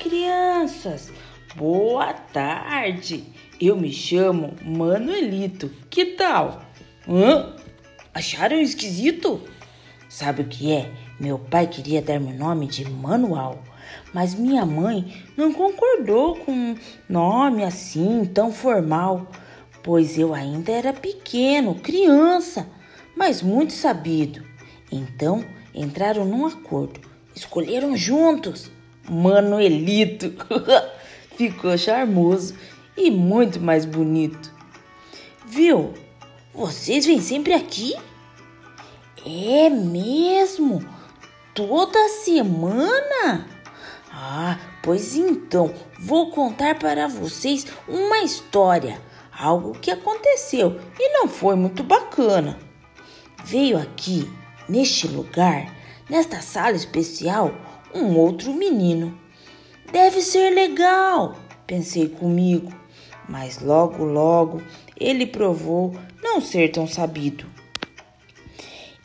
crianças! Boa tarde! Eu me chamo Manuelito. Que tal? Hã? Acharam esquisito? Sabe o que é? Meu pai queria dar meu nome de Manual, mas minha mãe não concordou com um nome assim tão formal, pois eu ainda era pequeno, criança, mas muito sabido. Então entraram num acordo, escolheram juntos Manuelito. Ficou charmoso e muito mais bonito. Viu? Vocês vêm sempre aqui? É mesmo? Toda semana? Ah, pois então, vou contar para vocês uma história, algo que aconteceu e não foi muito bacana. Veio aqui, neste lugar, nesta sala especial, um outro menino. Deve ser legal, pensei comigo, mas logo, logo ele provou não ser tão sabido.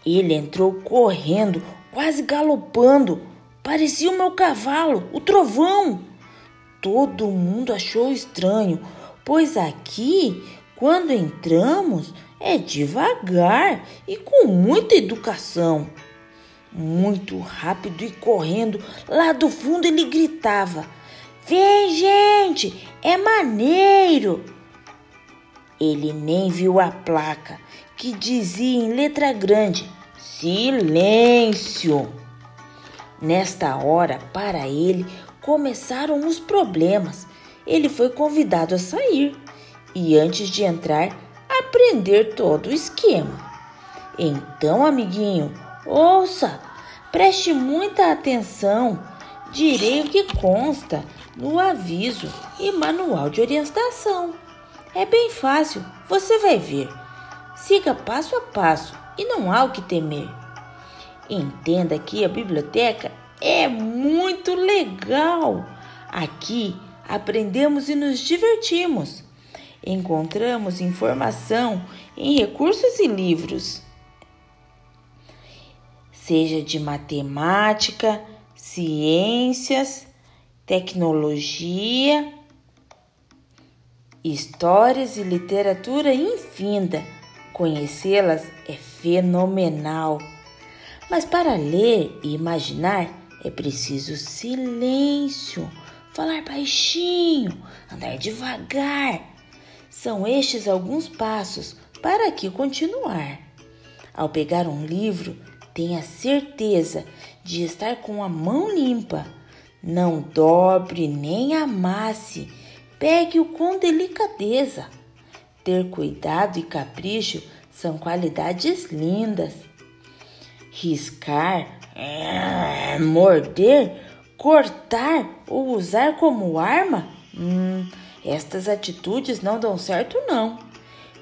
Ele entrou correndo, quase galopando. Parecia o meu cavalo, o trovão. Todo mundo achou estranho, pois aqui, quando entramos, é devagar e com muita educação. Muito rápido e correndo, lá do fundo ele gritava: Vem, gente, é maneiro! Ele nem viu a placa que dizia em letra grande: Silêncio! Nesta hora, para ele, começaram os problemas. Ele foi convidado a sair e, antes de entrar, aprender todo o esquema. Então, amiguinho, ouça, preste muita atenção. Direi o que consta no aviso e manual de orientação. É bem fácil, você vai ver. Siga passo a passo e não há o que temer. Entenda que a biblioteca é muito legal. Aqui aprendemos e nos divertimos. Encontramos informação em recursos e livros, seja de matemática, ciências, tecnologia, histórias e literatura infinda. Conhecê-las é fenomenal. Mas para ler e imaginar é preciso silêncio, falar baixinho, andar devagar. São estes alguns passos para que continuar. Ao pegar um livro, tenha certeza de estar com a mão limpa. Não dobre nem amasse. Pegue-o com delicadeza. Ter cuidado e capricho são qualidades lindas riscar, é, morder, cortar ou usar como arma? Hum, estas atitudes não dão certo, não.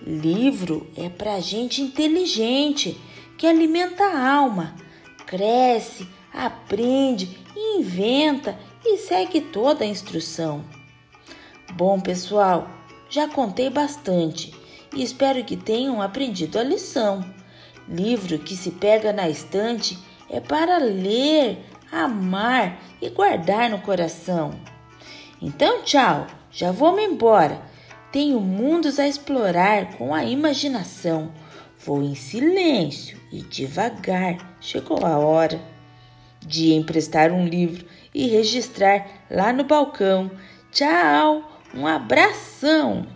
Livro é para gente inteligente, que alimenta a alma, cresce, aprende, inventa e segue toda a instrução. Bom, pessoal, já contei bastante e espero que tenham aprendido a lição. Livro que se pega na estante é para ler, amar e guardar no coração. Então, tchau, já vou me embora. Tenho mundos a explorar com a imaginação. Vou em silêncio e devagar. Chegou a hora de emprestar um livro e registrar lá no balcão. Tchau, um abração!